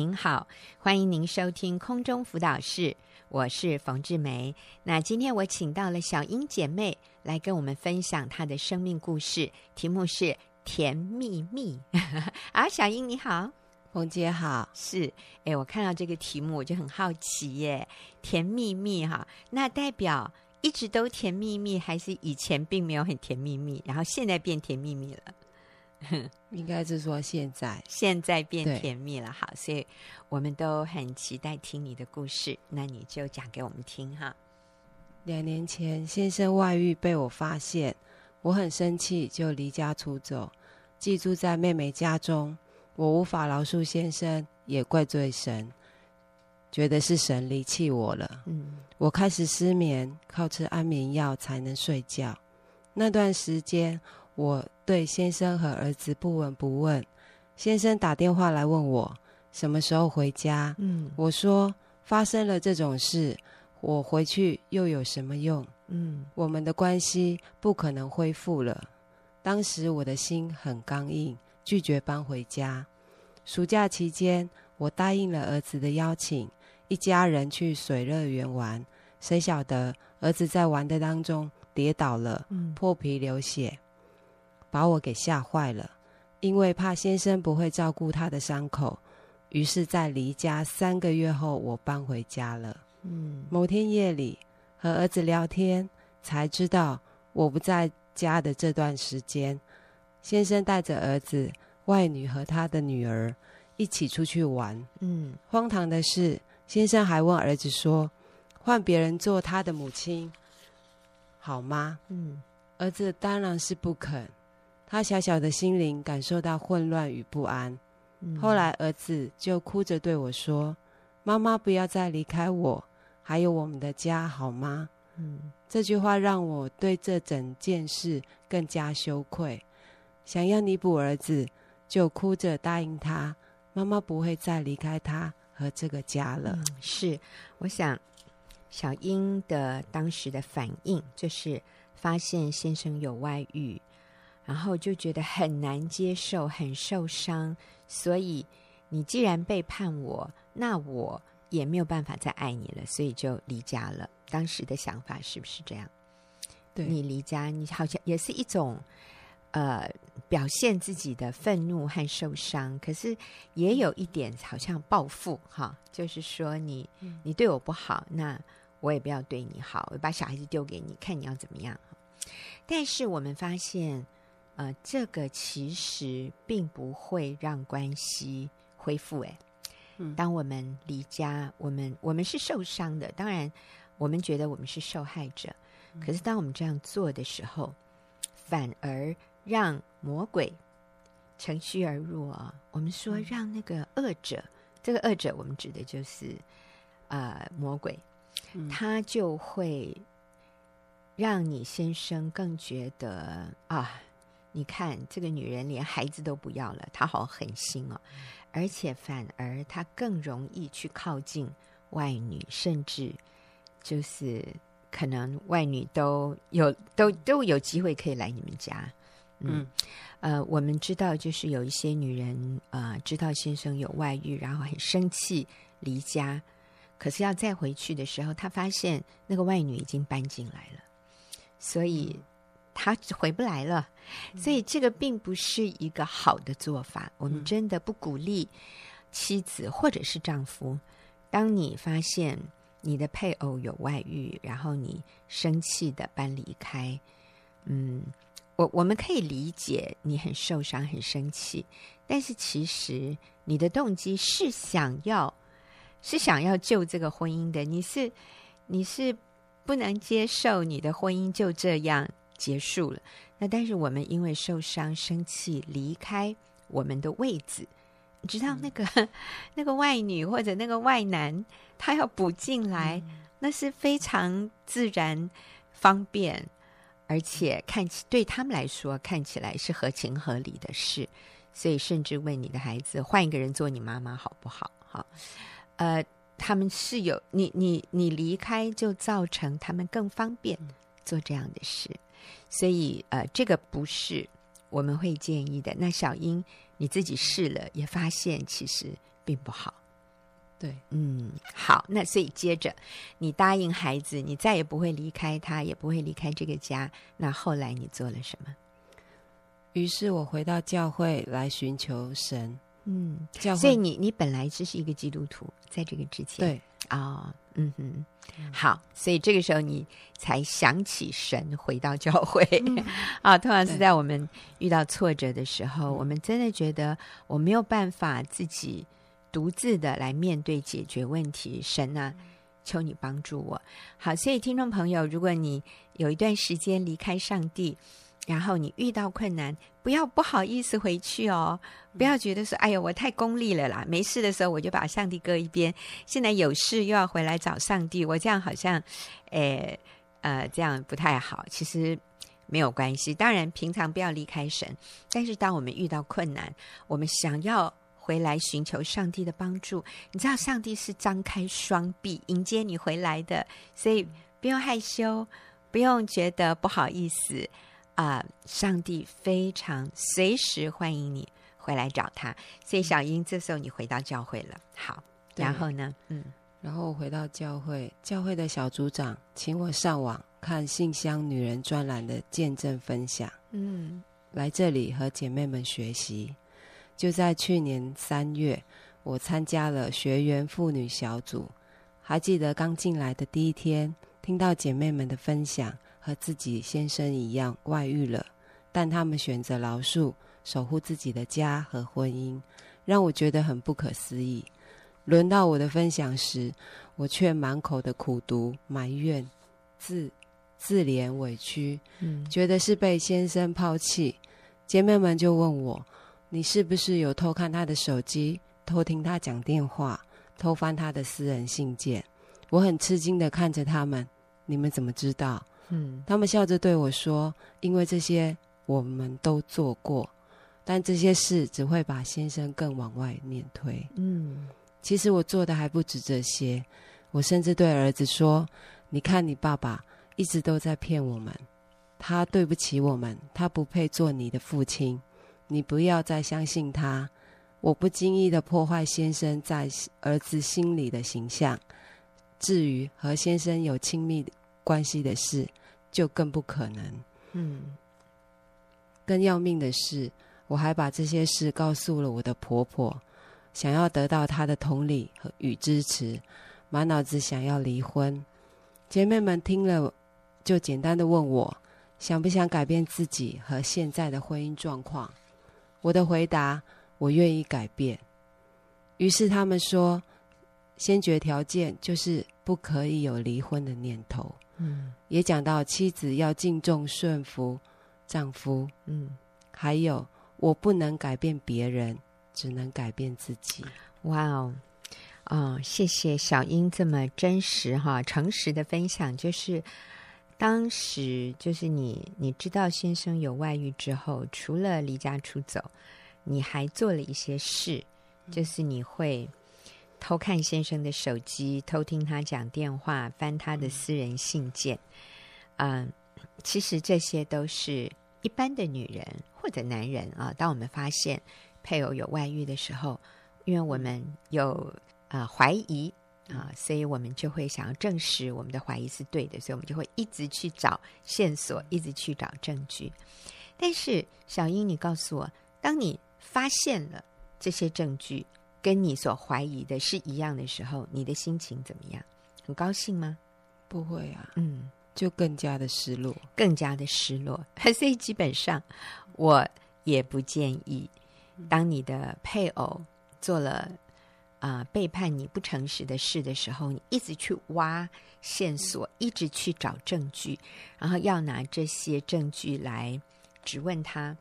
您好，欢迎您收听空中辅导室，我是冯志梅。那今天我请到了小英姐妹来跟我们分享她的生命故事，题目是《甜蜜蜜》。啊，小英你好，冯姐好，是哎，我看到这个题目我就很好奇耶，甜蜜蜜哈，那代表一直都甜蜜蜜，还是以前并没有很甜蜜蜜，然后现在变甜蜜蜜了？应该是说现在，现在变甜蜜了，好，所以我们都很期待听你的故事，那你就讲给我们听哈。两年前，先生外遇被我发现，我很生气，就离家出走，寄住在妹妹家中。我无法饶恕先生，也怪罪神，觉得是神离弃我了。嗯，我开始失眠，靠吃安眠药才能睡觉。那段时间，我对先生和儿子不闻不问。先生打电话来问我什么时候回家。嗯，我说发生了这种事，我回去又有什么用？嗯，我们的关系不可能恢复了。当时我的心很刚硬，拒绝搬回家。暑假期间，我答应了儿子的邀请，一家人去水乐园玩。谁晓得儿子在玩的当中跌倒了，破皮流血。把我给吓坏了，因为怕先生不会照顾他的伤口，于是，在离家三个月后，我搬回家了。嗯，某天夜里和儿子聊天，才知道我不在家的这段时间，先生带着儿子、外女和他的女儿一起出去玩。嗯，荒唐的是，先生还问儿子说：“换别人做他的母亲，好吗？”嗯，儿子当然是不肯。他小小的心灵感受到混乱与不安。嗯、后来儿子就哭着对我说：“妈妈，不要再离开我，还有我们的家，好吗？”嗯、这句话让我对这整件事更加羞愧。想要弥补儿子，就哭着答应他：“妈妈不会再离开他和这个家了。嗯”是，我想小英的当时的反应就是发现先生有外遇。然后就觉得很难接受，很受伤。所以你既然背叛我，那我也没有办法再爱你了，所以就离家了。当时的想法是不是这样？对，你离家，你好像也是一种呃表现自己的愤怒和受伤，可是也有一点好像报复哈，就是说你你对我不好，那我也不要对你好，我把小孩子丢给你，看你要怎么样。但是我们发现。呃，这个其实并不会让关系恢复。哎，嗯，当我们离家，我们我们是受伤的，当然我们觉得我们是受害者。可是当我们这样做的时候，反而让魔鬼乘虚而入啊！我们说让那个恶者，这个恶者我们指的就是呃魔鬼，他就会让你先生更觉得啊。你看，这个女人连孩子都不要了，她好狠心哦，而且反而她更容易去靠近外女，甚至就是可能外女都有都都有机会可以来你们家。嗯，呃，我们知道，就是有一些女人呃，知道先生有外遇，然后很生气离家，可是要再回去的时候，她发现那个外女已经搬进来了，所以。他回不来了，所以这个并不是一个好的做法。嗯、我们真的不鼓励妻子或者是丈夫，当你发现你的配偶有外遇，然后你生气的搬离开，嗯，我我们可以理解你很受伤、很生气，但是其实你的动机是想要是想要救这个婚姻的，你是你是不能接受你的婚姻就这样。结束了，那但是我们因为受伤、生气离开我们的位子，你知道那个、嗯、那个外女或者那个外男，他要补进来，嗯、那是非常自然、方便，而且看起对他们来说看起来是合情合理的事，所以甚至为你的孩子换一个人做你妈妈好不好？哈，呃，他们是有你你你离开就造成他们更方便做这样的事。所以，呃，这个不是我们会建议的。那小英，你自己试了，也发现其实并不好，对，嗯，好，那所以接着你答应孩子，你再也不会离开他，也不会离开这个家。那后来你做了什么？于是我回到教会来寻求神。嗯，教会。所以你你本来只是一个基督徒，在这个之前。对啊、哦，嗯哼，好，所以这个时候你才想起神，回到教会。嗯、啊，通常是在我们遇到挫折的时候，我们真的觉得我没有办法自己。独自的来面对解决问题，神啊，求你帮助我。好，所以听众朋友，如果你有一段时间离开上帝，然后你遇到困难，不要不好意思回去哦，不要觉得说，哎呦，我太功利了啦，没事的时候我就把上帝搁一边，现在有事又要回来找上帝，我这样好像，诶，呃，这样不太好。其实没有关系，当然平常不要离开神，但是当我们遇到困难，我们想要。回来寻求上帝的帮助，你知道上帝是张开双臂迎接你回来的，所以不用害羞，不用觉得不好意思啊、呃！上帝非常随时欢迎你回来找他。所以小英，这时候你回到教会了，好，然后呢？嗯，然后我回到教会，教会的小组长请我上网看信箱女人专栏的见证分享，嗯，来这里和姐妹们学习。就在去年三月，我参加了学员妇女小组。还记得刚进来的第一天，听到姐妹们的分享，和自己先生一样外遇了，但他们选择饶恕，守护自己的家和婚姻，让我觉得很不可思议。轮到我的分享时，我却满口的苦毒、埋怨、自自怜、委屈，嗯，觉得是被先生抛弃。姐妹们就问我。你是不是有偷看他的手机，偷听他讲电话，偷翻他的私人信件？我很吃惊的看着他们，你们怎么知道？嗯，他们笑着对我说：“因为这些我们都做过，但这些事只会把先生更往外面推。”嗯，其实我做的还不止这些，我甚至对儿子说：“你看你爸爸一直都在骗我们，他对不起我们，他不配做你的父亲。”你不要再相信他，我不经意的破坏先生在儿子心里的形象。至于和先生有亲密关系的事，就更不可能。嗯，更要命的是，我还把这些事告诉了我的婆婆，想要得到她的同理和与支持，满脑子想要离婚。姐妹们听了，就简单的问我，想不想改变自己和现在的婚姻状况。我的回答：我愿意改变。于是他们说，先决条件就是不可以有离婚的念头。嗯，也讲到妻子要敬重顺服丈夫。嗯，还有我不能改变别人，只能改变自己。哇哦，哦，谢谢小英这么真实哈、诚实的分享。就是当时，就是你你知道先生有外遇之后，除了离家出走。你还做了一些事，就是你会偷看先生的手机，偷听他讲电话，翻他的私人信件。嗯，其实这些都是一般的女人或者男人啊。当我们发现配偶有外遇的时候，因为我们有啊、呃、怀疑啊，所以我们就会想要证实我们的怀疑是对的，所以我们就会一直去找线索，一直去找证据。但是小英，你告诉我，当你发现了这些证据跟你所怀疑的是一样的时候，你的心情怎么样？很高兴吗？不会啊，嗯，就更加的失落，更加的失落。所以基本上，我也不建议，当你的配偶做了啊、呃、背叛你不诚实的事的时候，你一直去挖线索，一直去找证据，然后要拿这些证据来质问他，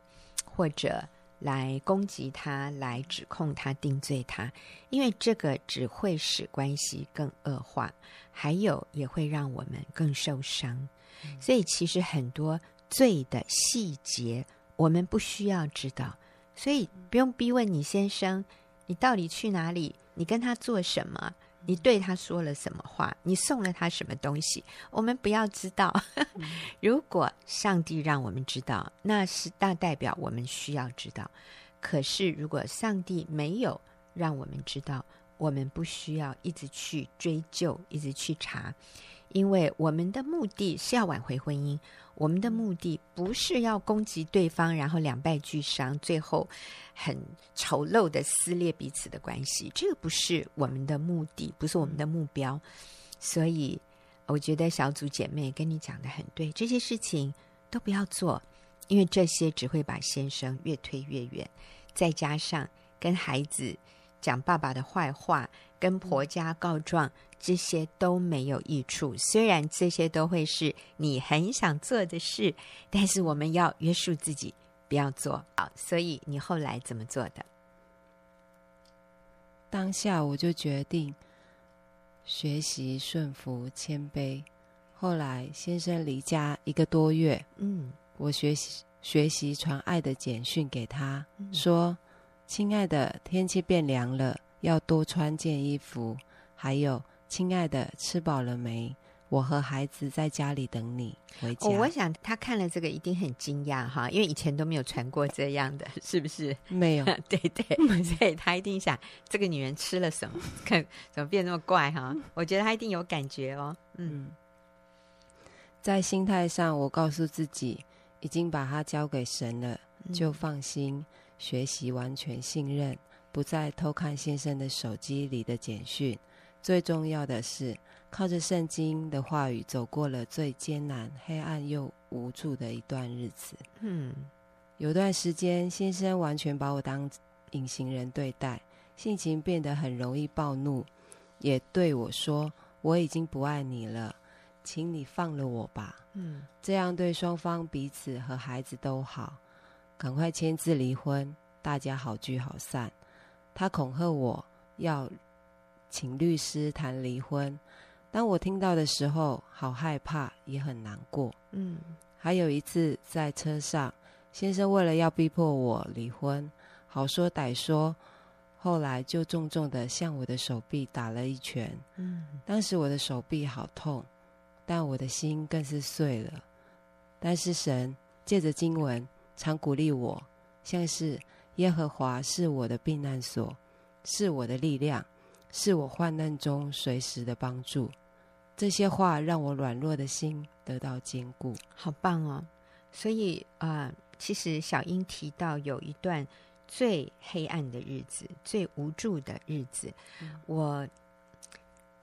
或者。来攻击他，来指控他，定罪他，因为这个只会使关系更恶化，还有也会让我们更受伤。嗯。所以，其实很多罪的细节我们不需要知道，所以不用逼问你先生，你到底去哪里？你跟他做什么？你对他说了什么话？你送了他什么东西？我们不要知道。如果上帝让我们知道，那是大代表我们需要知道。可是如果上帝没有让我们知道，我们不需要一直去追究，一直去查，因为我们的目的是要挽回婚姻，我们的目的不是要攻击对方，然后两败俱伤，最后很丑陋的撕裂彼此的关系。这个不是我们的目的，不是我们的目标。所以，我觉得小组姐妹跟你讲的很对，这些事情都不要做，因为这些只会把先生越推越远，再加上跟孩子。讲爸爸的坏话，跟婆家告状，这些都没有益处。虽然这些都会是你很想做的事，但是我们要约束自己，不要做。好，所以你后来怎么做的？当下我就决定学习顺服、谦卑。后来先生离家一个多月，嗯，我学习学习传爱的简讯给他，嗯、说。亲爱的，天气变凉了，要多穿件衣服。还有，亲爱的，吃饱了没？我和孩子在家里等你回家。哦，我想他看了这个一定很惊讶哈，因为以前都没有传过这样的，是不是？没有，对对，所以他一定想这个女人吃了什么，看 怎么变那么怪哈？我觉得他一定有感觉哦。嗯，在心态上，我告诉自己，已经把他交给神了，就放心。嗯学习完全信任，不再偷看先生的手机里的简讯。最重要的是，靠着圣经的话语，走过了最艰难、黑暗又无助的一段日子。嗯，有段时间，先生完全把我当隐形人对待，性情变得很容易暴怒，也对我说：“我已经不爱你了，请你放了我吧。”嗯，这样对双方彼此和孩子都好。赶快签字离婚，大家好聚好散。他恐吓我要请律师谈离婚。当我听到的时候，好害怕，也很难过。嗯，还有一次在车上，先生为了要逼迫我离婚，好说歹说，后来就重重的向我的手臂打了一拳。嗯，当时我的手臂好痛，但我的心更是碎了。但是神借着经文。常鼓励我，像是耶和华是我的避难所，是我的力量，是我患难中随时的帮助。这些话让我软弱的心得到坚固。好棒哦！所以啊、呃，其实小英提到有一段最黑暗的日子，最无助的日子。嗯、我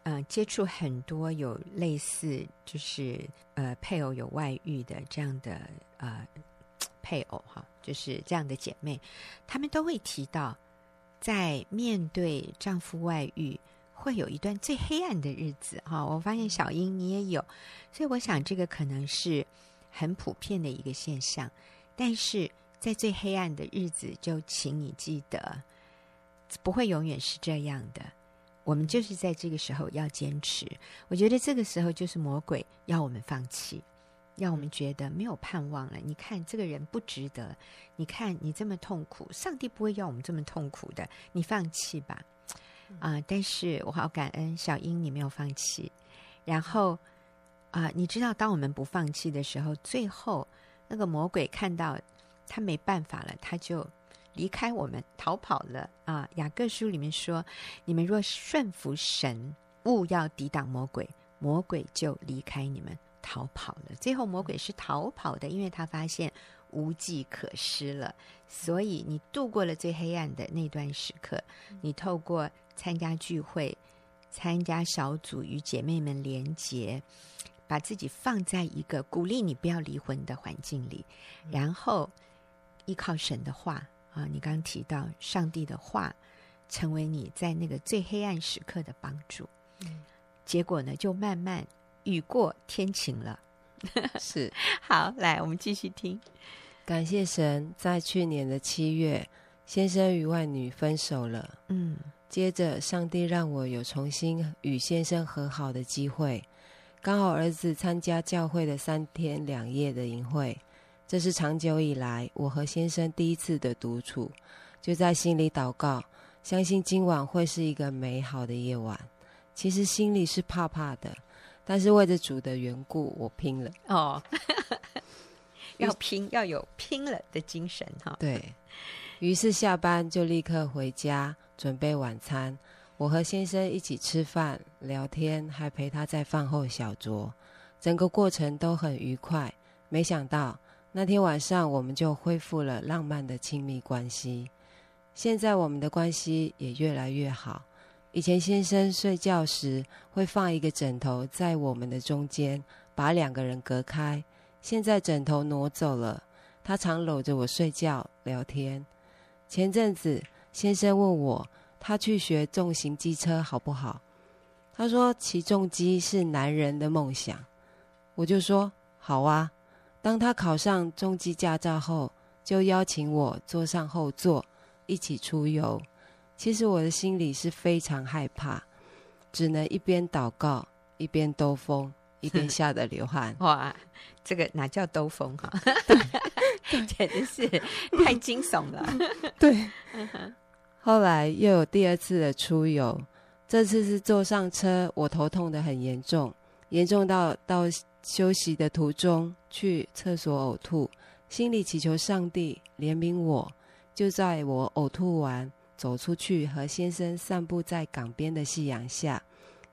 嗯、呃，接触很多有类似，就是呃，配偶有外遇的这样的呃。配偶哈，就是这样的姐妹，她们都会提到，在面对丈夫外遇，会有一段最黑暗的日子哈。我发现小英你也有，所以我想这个可能是很普遍的一个现象。但是在最黑暗的日子，就请你记得，不会永远是这样的。我们就是在这个时候要坚持。我觉得这个时候就是魔鬼要我们放弃。让我们觉得没有盼望了。你看这个人不值得，你看你这么痛苦，上帝不会要我们这么痛苦的。你放弃吧，啊、呃！但是我好感恩小英，你没有放弃。然后啊、呃，你知道，当我们不放弃的时候，最后那个魔鬼看到他没办法了，他就离开我们，逃跑了啊！雅各书里面说：“你们若顺服神，勿要抵挡魔鬼，魔鬼就离开你们。”逃跑了，最后魔鬼是逃跑的，因为他发现无计可施了。所以你度过了最黑暗的那段时刻，你透过参加聚会、参加小组与姐妹们连结，把自己放在一个鼓励你不要离婚的环境里，然后依靠神的话啊，你刚刚提到上帝的话，成为你在那个最黑暗时刻的帮助。结果呢，就慢慢。雨过天晴了，是好，来，我们继续听。感谢神，在去年的七月，先生与外女分手了。嗯，接着上帝让我有重新与先生和好的机会。刚好儿子参加教会的三天两夜的营会，这是长久以来我和先生第一次的独处，就在心里祷告，相信今晚会是一个美好的夜晚。其实心里是怕怕的。但是为着主的缘故，我拼了哦，要拼，要有拼了的精神哈。对，于是下班就立刻回家准备晚餐。我和先生一起吃饭聊天，还陪他在饭后小酌，整个过程都很愉快。没想到那天晚上我们就恢复了浪漫的亲密关系。现在我们的关系也越来越好。以前先生睡觉时会放一个枕头在我们的中间，把两个人隔开。现在枕头挪走了，他常搂着我睡觉聊天。前阵子先生问我，他去学重型机车好不好？他说骑重机是男人的梦想。我就说好啊。当他考上重机驾照后，就邀请我坐上后座，一起出游。其实我的心里是非常害怕，只能一边祷告，一边兜风。一边吓得流汗，哇！这个哪叫兜风哈？简直是太惊悚了。对。后来又有第二次的出游，这次是坐上车，我头痛的很严重，严重到到休息的途中去厕所呕吐，心里祈求上帝怜悯我。就在我呕吐完，走出去和先生散步在港边的夕阳下，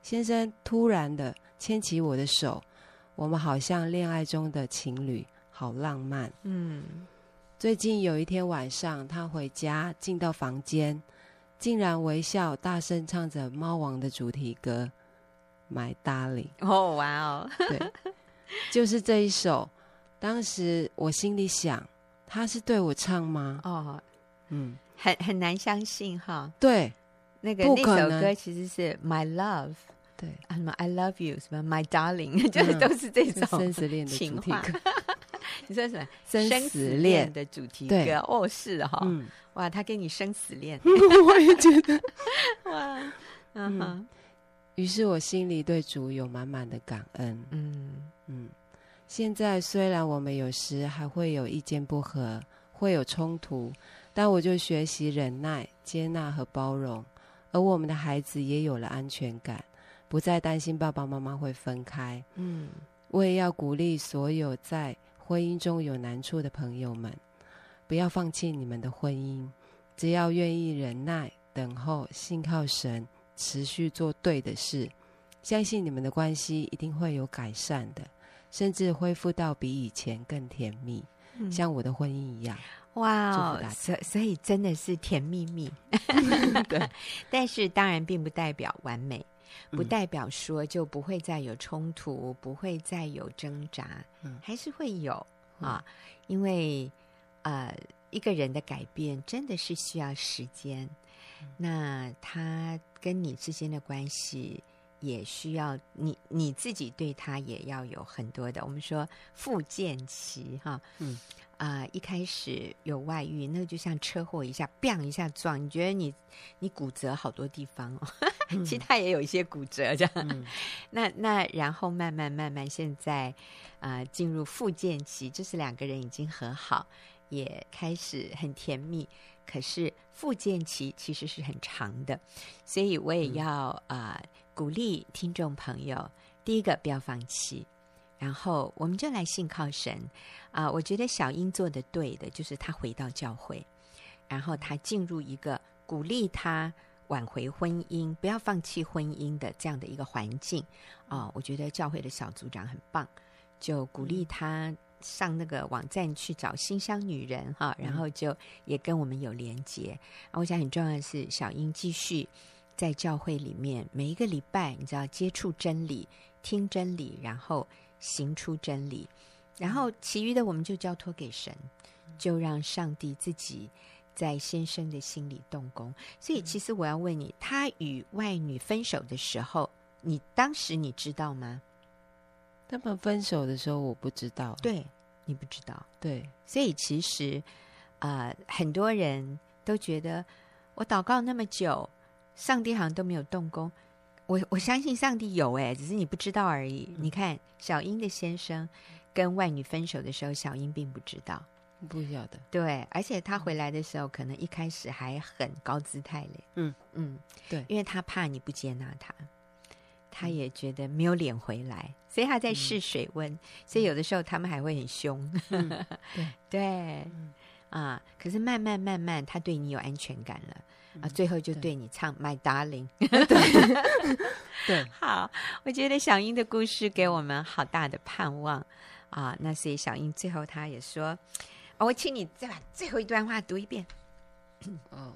先生突然的。牵起我的手，我们好像恋爱中的情侣，好浪漫。嗯，最近有一天晚上，他回家进到房间，竟然微笑，大声唱着《猫王》的主题歌《My Darling》。哦，哇哦，对，就是这一首。当时我心里想，他是对我唱吗？哦，嗯，很很难相信哈。对，那个那首歌其实是《My Love》。对，什么 I love you，什么 My darling，就是都是这种生死恋的主题歌。你说什么生死恋的主题歌？哦，是哈，哇，他跟你生死恋，我也觉得哇，嗯哼。于是我心里对主有满满的感恩。嗯嗯，现在虽然我们有时还会有意见不合，会有冲突，但我就学习忍耐、接纳和包容，而我们的孩子也有了安全感。不再担心爸爸妈妈会分开。嗯，我也要鼓励所有在婚姻中有难处的朋友们，不要放弃你们的婚姻，只要愿意忍耐、等候、信靠神，持续做对的事，相信你们的关系一定会有改善的，甚至恢复到比以前更甜蜜，嗯、像我的婚姻一样。哇哦，所所以真的是甜蜜蜜。对，但是当然并不代表完美。不代表说就不会再有冲突，嗯、不会再有挣扎，嗯、还是会有、嗯、啊，因为呃，一个人的改变真的是需要时间，嗯、那他跟你之间的关系也需要你你自己对他也要有很多的，我们说复健期哈，嗯。啊、呃，一开始有外遇，那就像车祸一下，biang 一下撞，你觉得你你骨折好多地方哦，嗯、其他也有一些骨折这样。嗯、那那然后慢慢慢慢，现在啊、呃、进入复健期，就是两个人已经和好，也开始很甜蜜。可是复健期其实是很长的，所以我也要啊、呃、鼓励听众朋友，第一个不要放弃。然后我们就来信靠神啊、我觉得小英做的对的，就是他回到教会，然后他进入一个鼓励他挽回婚姻、不要放弃婚姻的这样的一个环境啊、我觉得教会的小组长很棒，就鼓励他上那个网站去找馨香女人哈，然后就也跟我们有连接。我想很重要的是，小英继续在教会里面每一个礼拜，你知道接触真理、听真理，然后。行出真理，然后其余的我们就交托给神，就让上帝自己在先生的心里动工。所以，其实我要问你，他与外女分手的时候，你当时你知道吗？他们分手的时候，我不知道。对，你不知道。对，所以其实啊、呃，很多人都觉得我祷告那么久，上帝好像都没有动工。我我相信上帝有哎，只是你不知道而已。嗯、你看小英的先生跟外女分手的时候，小英并不知道，不晓得。对，而且他回来的时候，可能一开始还很高姿态嘞。嗯嗯，对，因为他怕你不接纳他，他也觉得没有脸回来，所以他在试水温。嗯、所以有的时候他们还会很凶。嗯、对 对，嗯、啊，可是慢慢慢慢，他对你有安全感了。啊，最后就对你唱《My Darling》。对，好，我觉得小英的故事给我们好大的盼望啊。那所以小英最后她也说：“哦，我请你再把最后一段话读一遍。”哦，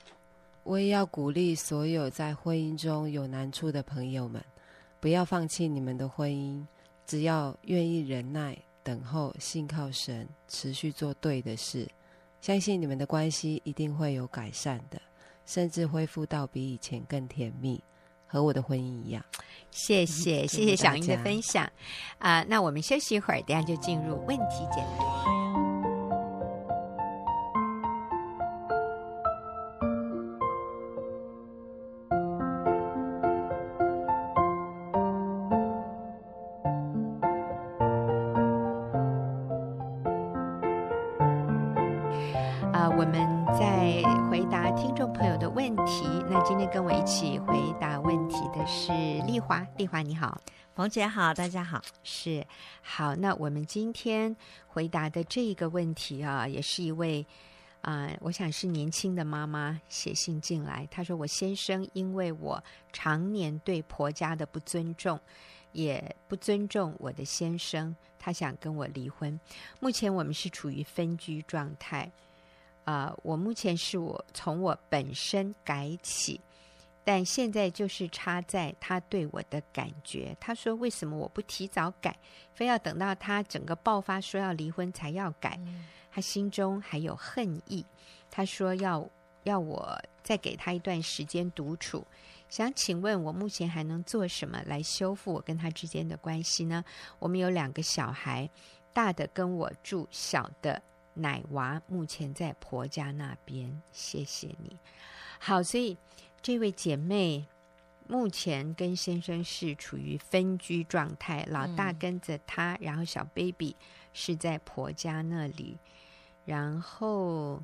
我也要鼓励所有在婚姻中有难处的朋友们，不要放弃你们的婚姻，只要愿意忍耐、等候、信靠神，持续做对的事，相信你们的关系一定会有改善的。甚至恢复到比以前更甜蜜，和我的婚姻一样。谢谢，谢谢小英的分享。啊、那我们休息一会儿，等下就进入问题解答。好，冯姐好，大家好，是好。那我们今天回答的这个问题啊，也是一位啊、我想是年轻的妈妈写信进来。她说：“我先生因为我常年对婆家的不尊重，也不尊重我的先生，他想跟我离婚。目前我们是处于分居状态。啊、我目前是我从我本身改起。”但现在就是差在他对我的感觉。他说：“为什么我不提早改，非要等到他整个爆发说要离婚才要改？他心中还有恨意。他说要要我再给他一段时间独处。想请问我目前还能做什么来修复我跟他之间的关系呢？我们有两个小孩，大的跟我住，小的奶娃目前在婆家那边。谢谢你。好，所以。”这位姐妹目前跟先生是处于分居状态，老大跟着她，然后小 baby 是在婆家那里，然后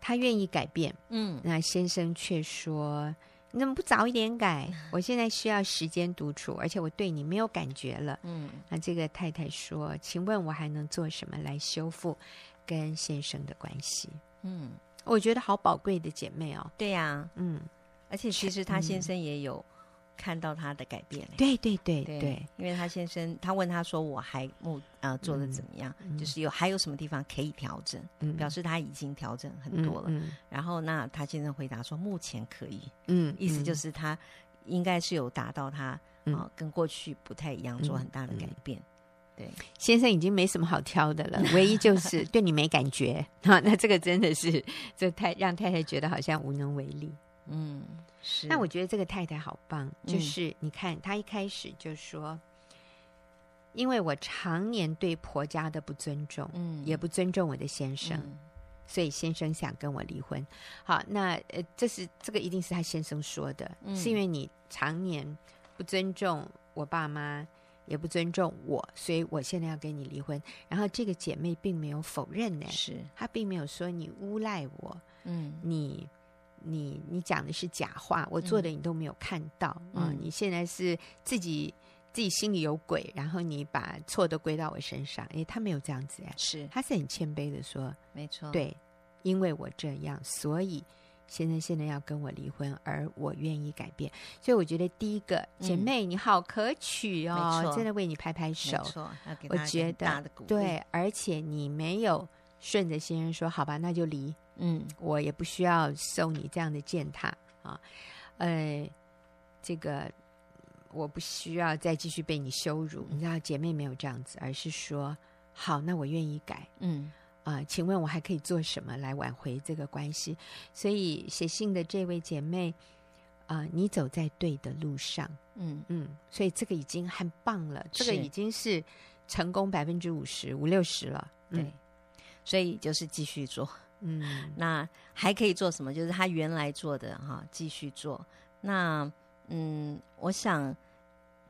她愿意改变，嗯，那先生却说：“你怎么不早一点改？我现在需要时间独处，而且我对你没有感觉了。”嗯，那这个太太说：“请问我还能做什么来修复跟先生的关系？”嗯，我觉得好宝贵的姐妹哦。对呀，嗯。而且其实他先生也有看到他的改变，欸，对对对对，对，因为他先生他问他说：“我还目啊做的怎么样？嗯、就是有还有什么地方可以调整？”嗯、表示他已经调整很多了。然后那他先生回答说：“目前可以。”嗯，意思就是他应该是有达到他啊、跟过去不太一样，做很大的改变。嗯、对，先生已经没什么好挑的了，唯一就是对你没感觉。哈，那这个真的是这太让太太觉得好像无能为力。嗯，是。那我觉得这个太太好棒，就是你看，她一开始就说，因为我常年对婆家的不尊重，嗯，也不尊重我的先生，所以先生想跟我离婚。好，那呃，这是这个一定是他先生说的，是因为你常年不尊重我爸妈，也不尊重我，所以我现在要跟你离婚。然后这个姐妹并没有否认呢，是她并没有说你诬赖我，嗯，你。你你讲的是假话，我做的你都没有看到啊、嗯呃！你现在是自己自己心里有鬼，然后你把错都归到我身上。诶，他没有这样子哎，是他是很谦卑的说，没错，对，因为我这样，所以先生现在要跟我离婚，而我愿意改变。所以我觉得第一个姐妹、嗯、你好可取哦，真的为你拍拍手。我觉得对，而且你没有顺着先生说，好吧，那就离。嗯，我也不需要受你这样的践踏啊，呃，这个我不需要再继续被你羞辱。你知道，姐妹没有这样子，而是说，好，那我愿意改。嗯啊，请问我还可以做什么来挽回这个关系？所以写信的这位姐妹啊，你走在对的路上。嗯嗯，所以这个已经很棒了，这个已经是成功百分之五十五六十了。对，嗯，所以就是继续做。嗯，那还可以做什么？就是他原来做的哈，继续做。那嗯，我想，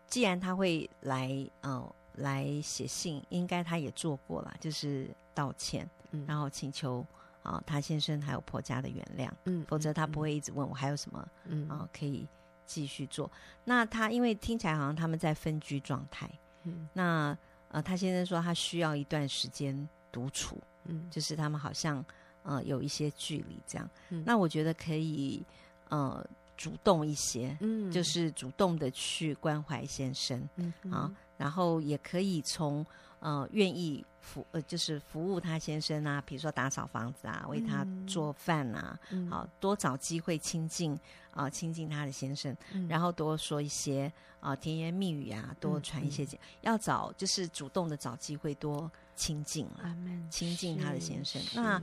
既然他会来哦来写信，应该他也做过了，就是道歉，嗯、然后请求啊、哦、他先生还有婆家的原谅。嗯，否则他不会一直问我还有什么嗯啊、哦、可以继续做。那他因为听起来好像他们在分居状态。嗯，那呃他先生说他需要一段时间独处。嗯，就是他们好像。呃，有一些距离这样，嗯、那我觉得可以，呃主动一些，嗯，就是主动的去关怀先生，嗯啊，然后也可以从呃愿意服呃就是服务他先生啊，比如说打扫房子啊，为他做饭啊，嗯、好多找机会亲近啊、呃、亲近他的先生，嗯、然后多说一些啊、呃、甜言蜜语啊，多传一些，嗯、要找就是主动的找机会多。亲近了，亲近他的先生。那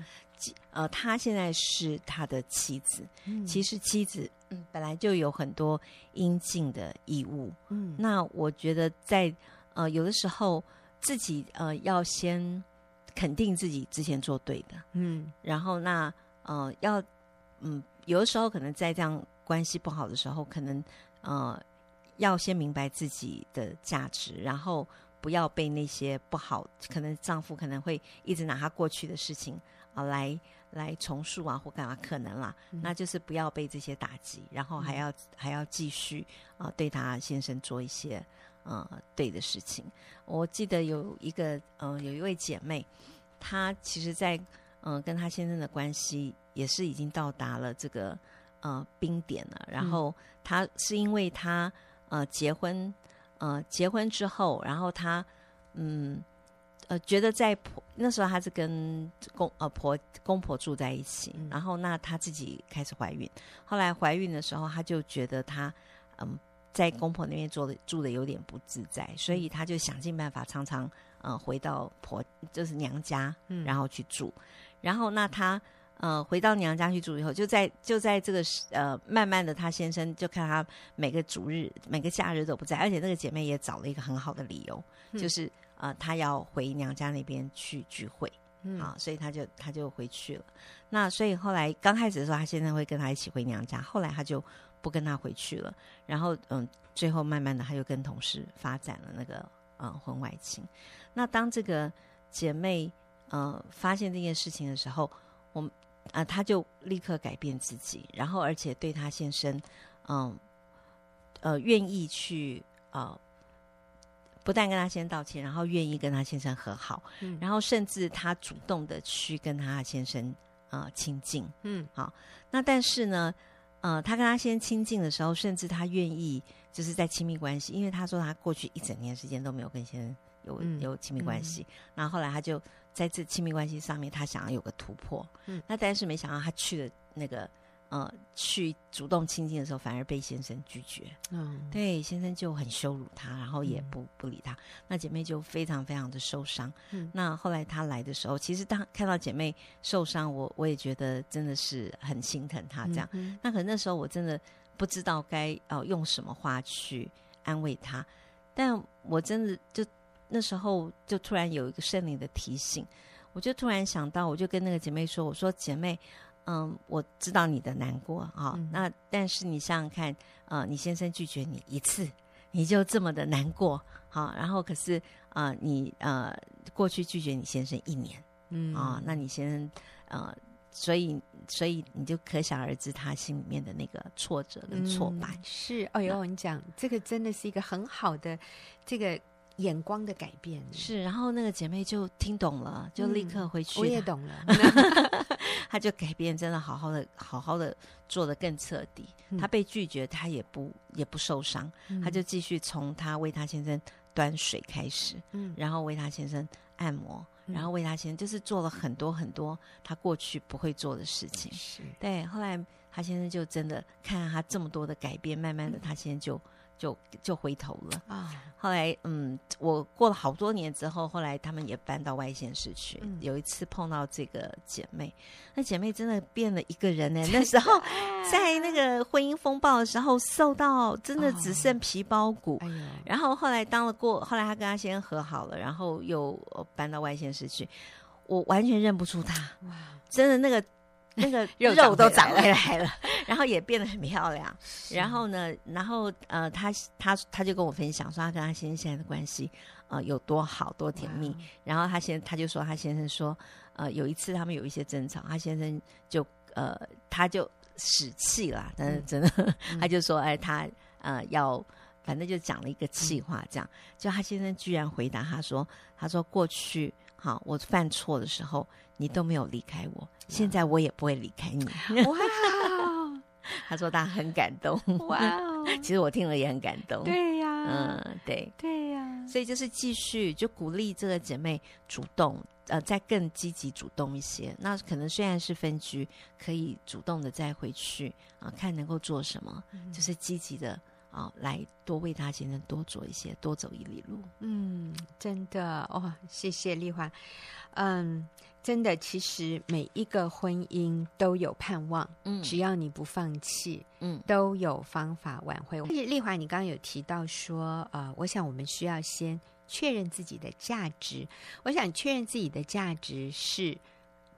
呃，他现在是他的妻子。嗯、其实妻子嗯本来就有很多应尽的义务。嗯，那我觉得在呃有的时候自己呃要先肯定自己之前做对的。嗯，然后那呃要嗯有的时候可能在这样关系不好的时候，可能呃要先明白自己的价值，然后。不要被那些不好，可能丈夫可能会一直拿他过去的事情啊来来重塑啊或干嘛，可能啦，嗯、那就是不要被这些打击，然后还要、嗯、还要继续啊对他先生做一些呃对的事情。我记得有一个呃有一位姐妹，她其实在嗯、呃、跟她先生的关系也是已经到达了这个呃冰点了，然后她是因为她呃结婚。呃，结婚之后，然后她，嗯，呃，觉得在婆那时候，她是跟公呃婆公婆住在一起，嗯、然后那她自己开始怀孕，后来怀孕的时候，她就觉得她嗯在公婆那边住的住的有点不自在，所以她就想尽办法，常常呃回到婆就是娘家，嗯、然后去住，然后那她。呃，回到娘家去住以后，就在就在这个呃，慢慢的，她先生就看她每个主日、每个假日都不在，而且那个姐妹也找了一个很好的理由，嗯、就是呃，她要回娘家那边去聚会，嗯、啊，所以她就她就回去了。那所以后来刚开始的时候，她先生会跟她一起回娘家，后来她就不跟他回去了。然后嗯，最后慢慢的，他又跟同事发展了那个嗯婚外情。那当这个姐妹呃发现这件事情的时候，我们。啊，他就立刻改变自己，然后而且对他先生，嗯，呃，愿意去呃，不但跟他先生道歉，然后愿意跟他先生和好，嗯，然后甚至他主动的去跟他先生呃亲近，嗯，好，那但是呢，呃，他跟他先生亲近的时候，甚至他愿意就是在亲密关系，因为他说他过去一整年时间都没有跟先生有有亲密关系，嗯，然后后来他就。在这亲密关系上面，他想要有个突破，嗯，那但是没想到他去了那个呃，去主动亲近的时候，反而被先生拒绝，嗯，对，先生就很羞辱她，然后也不、嗯、不理她，那姐妹就非常非常的受伤，嗯，那后来她来的时候，其实当看到姐妹受伤，我我也觉得真的是很心疼她这样，那可能那时候我真的不知道该呃用什么话去安慰她，但我真的就。那时候就突然有一个圣灵的提醒，我就突然想到，我就跟那个姐妹说：“我说姐妹，嗯，我知道你的难过啊，嗯、那但是你想想看，呃，你先生拒绝你一次，你就这么的难过，好，然后可是啊、呃，你呃过去拒绝你先生一年，嗯啊，那你先生呃，所以所以你就可想而知他心里面的那个挫折跟挫败、嗯、是。哎呦，你讲这个真的是一个很好的这个。”眼光的改变是，然后那个姐妹就听懂了，就立刻回去。我也懂了，她就改变，真的好好的，好好的做的更彻底。她被拒绝，她也不也不受伤，她就继续从她为她先生端水开始，嗯，然后为她先生按摩，然后为她先生就是做了很多很多她过去不会做的事情。是对，后来她先生就真的看她这么多的改变，慢慢的，她现在就。就就回头了啊！后来，嗯，我过了好多年之后，后来他们也搬到外县市去。嗯、有一次碰到这个姐妹，那姐妹真的变了一个人呢。的那时候在那个婚姻风暴的时候，瘦到真的只剩皮包骨。哦哎、然后后来当了过，后来她跟她先生和好了，然后又搬到外县市去。我完全认不出她，哇！真的那个。那个 肉都长回来了，然后也变得很漂亮。然后呢，然后呃，他他他就跟我分享说，他跟他先生现在的关系呃有多好多甜蜜。然后他先他就说，他先生说，呃，有一次他们有一些争吵，他先生就呃他就使气了，但是真的 他就说，哎，他呃要反正就讲了一个气话，这样就他先生居然回答他说，他说过去好我犯错的时候。你都没有离开我，现在我也不会离开你。哇，他说他很感动。哇哦，其实我听了也很感动。对呀，嗯，对，对呀。所以就是继续就鼓励这个姐妹主动，呃，再更积极主动一些。那可能虽然是分居，可以主动的再回去啊，看能够做什么，嗯、就是积极的。啊、哦，来多为他先生多做一些，多走一里路。嗯，真的哦，谢谢丽华。嗯，真的，其实每一个婚姻都有盼望。嗯，只要你不放弃，嗯，都有方法挽回。丽华，你刚刚有提到说，呃，我想我们需要先确认自己的价值。我想确认自己的价值是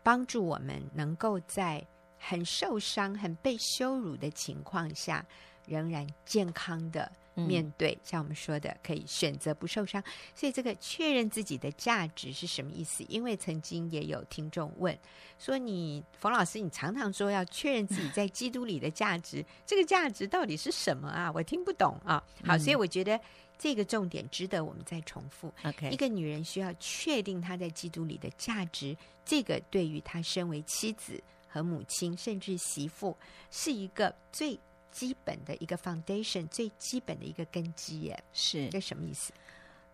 帮助我们能够在很受伤、很被羞辱的情况下。仍然健康的面对，嗯、像我们说的，可以选择不受伤。所以，这个确认自己的价值是什么意思？因为曾经也有听众问说你：“你冯老师，你常常说要确认自己在基督里的价值，这个价值到底是什么啊？我听不懂啊。”好，所以我觉得这个重点值得我们再重复。OK，一个女人需要确定她在基督里的价值，这个对于她身为妻子和母亲，甚至媳妇，是一个最。基本的一个 foundation，最基本的一个根基耶，是这什么意思？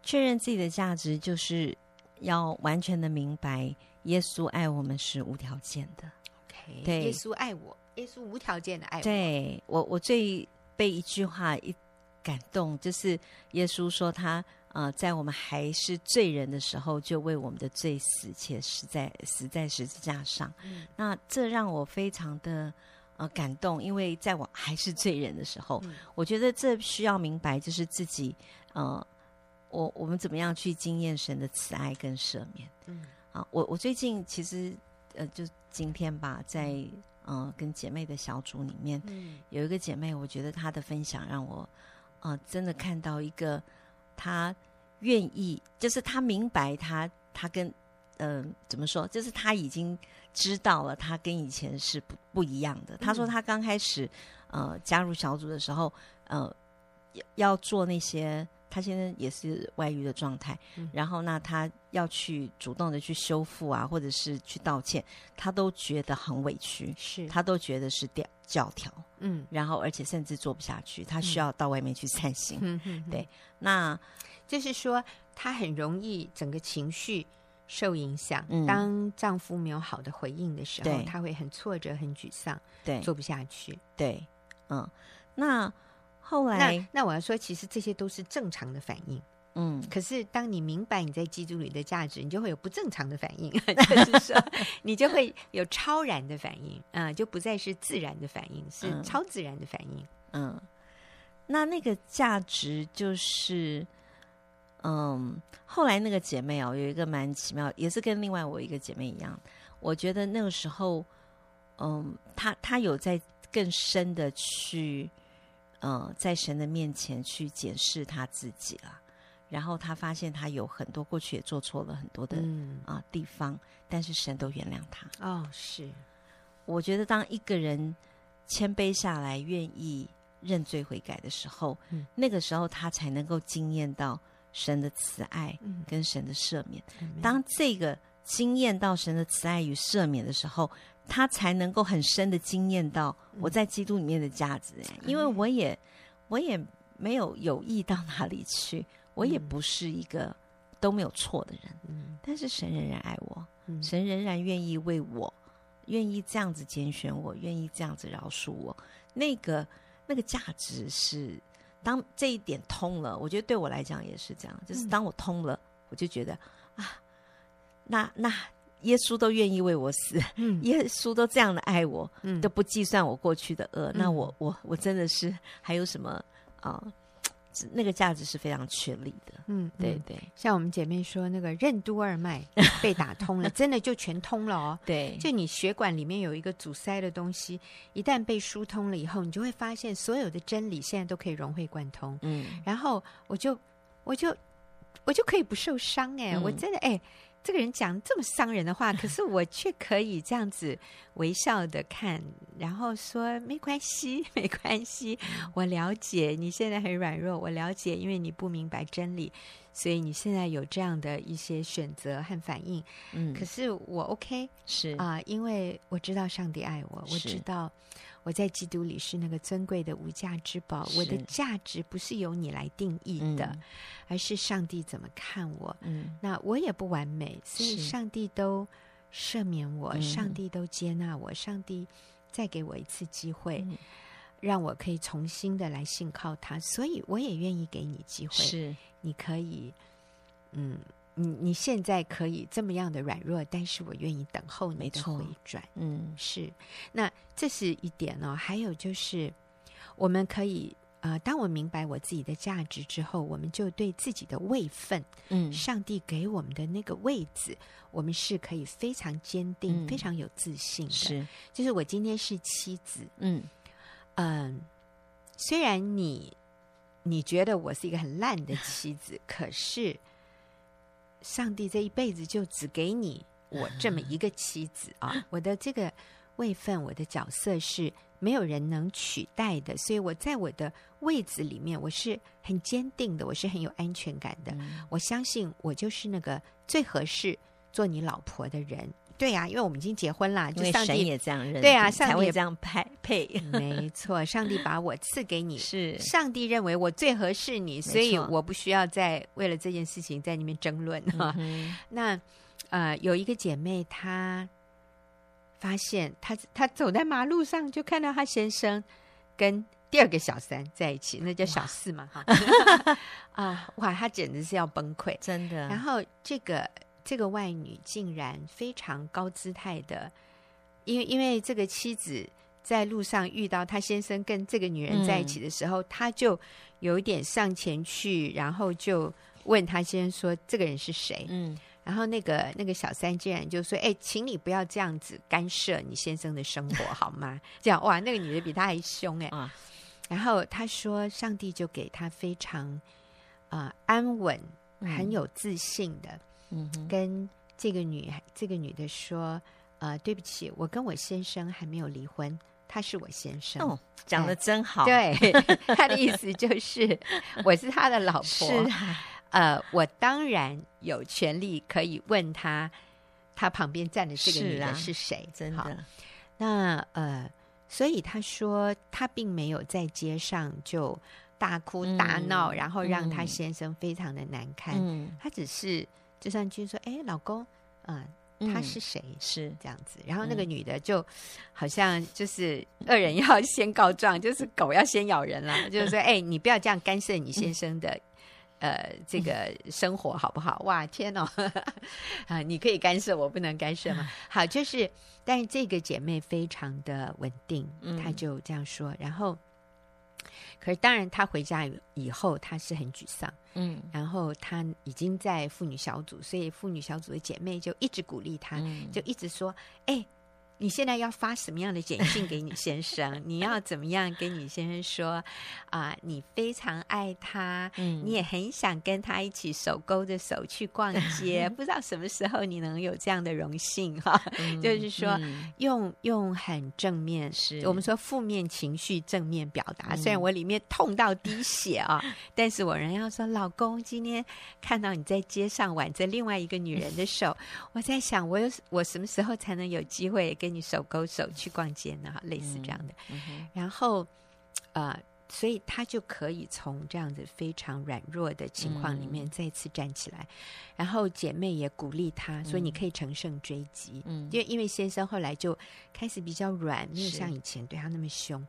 确认自己的价值，就是要完全的明白，耶稣爱我们是无条件的。OK，对，耶稣爱我，耶稣无条件的爱我。对我，我最被一句话一感动，就是耶稣说他呃，在我们还是罪人的时候，就为我们的罪死，且死在死在十字架上。嗯，那这让我非常的。呃，感动，因为在我还是罪人的时候，嗯、我觉得这需要明白，就是自己，呃，我我们怎么样去经验神的慈爱跟赦免。嗯，啊，我我最近其实，呃，就今天吧，在呃跟姐妹的小组里面，嗯、有一个姐妹，我觉得她的分享让我，呃，真的看到一个她愿意，就是她明白她，她她跟。嗯、呃，怎么说？就是他已经知道了，他跟以前是不不一样的。他说他刚开始呃加入小组的时候，呃要要做那些，他现在也是外遇的状态。嗯、然后那，他要去主动的去修复啊，或者是去道歉，他都觉得很委屈，是他都觉得是教教条。嗯，然后而且甚至做不下去，他需要到外面去散心。嗯嗯，对，那就是说他很容易整个情绪。受影响，嗯、当丈夫没有好的回应的时候，对她会很挫折、很沮丧，对，做不下去。对，嗯，那后来，那那我要说，其实这些都是正常的反应。嗯，可是当你明白你在基督里的价值，你就会有不正常的反应，就是说，你就会有超然的反应，啊、嗯，就不再是自然的反应，是超自然的反应。嗯，那那个价值就是。嗯，后来那个姐妹哦，有一个蛮奇妙，也是跟另外我一个姐妹一样。我觉得那个时候，嗯，她她有在更深的去，呃，在神的面前去检视她自己了。然后她发现她有很多过去也做错了很多的啊、嗯呃、地方，但是神都原谅她。哦，是。我觉得当一个人谦卑下来，愿意认罪悔改的时候，嗯、那个时候他才能够惊艳到。神的慈爱跟神的赦免，嗯、当这个经验到神的慈爱与赦免的时候，他才能够很深的经验到我在基督里面的价值。嗯、因为我也我也没有有意到哪里去，我也不是一个都没有错的人。嗯、但是神仍然爱我，嗯、神仍然愿意为我，愿意这样子拣选我，愿意这样子饶恕我。那个那个价值是。当这一点通了，我觉得对我来讲也是这样。就是当我通了，嗯、我就觉得啊，那那耶稣都愿意为我死，嗯、耶稣都这样的爱我，嗯、都不计算我过去的恶，嗯、那我我我真的是还有什么啊？那个价值是非常确立的，嗯，对对，像我们姐妹说，那个任督二脉 被打通了，真的就全通了哦。对，就你血管里面有一个阻塞的东西，一旦被疏通了以后，你就会发现所有的真理现在都可以融会贯通。嗯，然后我就我就我就可以不受伤哎，嗯、我真的哎。这个人讲这么伤人的话，可是我却可以这样子微笑的看，然后说没关系，没关系，我了解你现在很软弱，我了解，因为你不明白真理，所以你现在有这样的一些选择和反应。嗯，可是我 OK，是。啊，呃，因为我知道上帝爱我，我知道我在基督里是那个尊贵的无价之宝，我的价值不是由你来定义的，嗯、而是上帝怎么看我。嗯，那我也不完美，所以上帝都赦免我，上帝都接纳我，上帝再给我一次机会，嗯、让我可以重新的来信靠他，所以我也愿意给你机会。是，你可以，嗯。你你现在可以这么样的软弱，但是我愿意等候你的回转。嗯，是。那这是一点哦。还有就是，我们可以啊、呃，当我明白我自己的价值之后，我们就对自己的位分，嗯，上帝给我们的那个位置，我们是可以非常坚定、嗯、非常有自信的。是，就是我今天是妻子，嗯嗯、呃，虽然你你觉得我是一个很烂的妻子，可是。上帝这一辈子就只给你我这么一个妻子啊！我的这个位分，我的角色是没有人能取代的，所以我在我的位子里面，我是很坚定的，我是很有安全感的。我相信我就是那个最合适做你老婆的人。对呀、啊，因为我们已经结婚了，就上帝也这样认，对啊，上帝这样配配。没错，上帝把我赐给你，是上帝认为我最合适你，所以我不需要再为了这件事情在那边争论哈。嗯、那呃，有一个姐妹，她发现她她走在马路上，就看到她先生跟第二个小三在一起，那叫小四嘛哈。啊哇，哇，她简直是要崩溃，真的。然后这个。这个外女竟然非常高姿态的，因为因为这个妻子在路上遇到他先生跟这个女人在一起的时候，他、嗯、就有一点上前去，然后就问他先生说：“这个人是谁？”嗯，然后那个那个小三竟然就说：“哎，请你不要这样子干涉你先生的生活好吗？” 这样哇，那个女的比他还凶哎。啊、然后他说：“上帝就给他非常啊、呃、安稳、很有自信的。”嗯，跟这个女这个女的说，呃，对不起，我跟我先生还没有离婚，他是我先生。哦，讲的真好。对，他的意思就是 我是他的老婆。是啊，呃，我当然有权利可以问他，他旁边站的这个女人是谁？是啊，真的。那呃，所以他说他并没有在街上就大哭大闹，嗯，然后让他先生非常的难堪。嗯，他只是。就上去说：“哎，老公，嗯，他是谁？是这样子。然后那个女的就好像就是恶人要先告状，就是狗要先咬人了。就是说，哎，你不要这样干涉你先生的呃这个生活，好不好？哇，天哦，啊，你可以干涉，我不能干涉吗？好，就是，但是这个姐妹非常的稳定，她就这样说，然后。”可是，当然，他回家以后，他是很沮丧。嗯，然后他已经在妇女小组，所以妇女小组的姐妹就一直鼓励他，嗯、就一直说：“哎。”你现在要发什么样的简讯给你先生？你要怎么样跟你先生说啊、呃？你非常爱他，嗯，你也很想跟他一起手勾着手去逛街。不知道什么时候你能有这样的荣幸哈？嗯、就是说，嗯、用用很正面，是我们说负面情绪正面表达。虽然我里面痛到滴血啊，但是我仍要说，老公，今天看到你在街上挽着另外一个女人的手，我在想，我有我什么时候才能有机会跟你手勾手去逛街呢？类似这样的，然后，呃，所以他就可以从这样子非常软弱的情况里面再次站起来。嗯、然后姐妹也鼓励他，所以你可以乘胜追击。嗯，因为因为先生后来就开始比较软，没有像以前对他那么凶，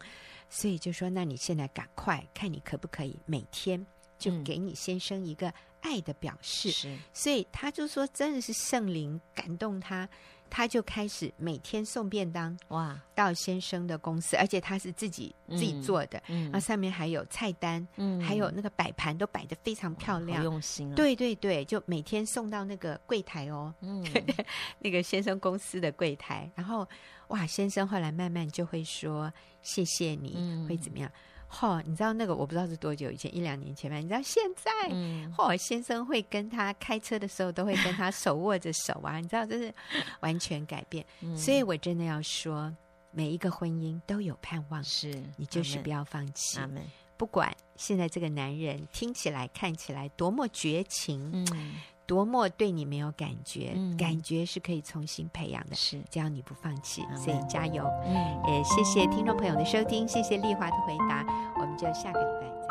所以就说：那你现在赶快看你可不可以每天就给你先生一个爱的表示。是、嗯，所以他就说，真的是圣灵感动他。他就开始每天送便当哇，到先生的公司，而且他是自己自己做的，嗯，那上面还有菜单，嗯，还有那个摆盘都摆的非常漂亮，用心啊，对对对，就每天送到那个柜台哦，嗯，那个先生公司的柜台，然后哇，先生后来慢慢就会说谢谢你，嗯，会怎么样？嚯、哦，你知道那个我不知道是多久以前，一两年前吧。你知道现在，嚯、嗯哦，先生会跟他开车的时候都会跟他手握着手啊，你知道这是完全改变。嗯、所以我真的要说，每一个婚姻都有盼望，是你就是不要放弃。阿门。不管现在这个男人听起来看起来多么绝情，嗯，多么对你没有感觉，嗯、感觉是可以重新培养的。是，只要你不放弃，嗯、所以加油。嗯，也谢谢听众朋友的收听，谢谢丽华的回答，我们就下个礼拜。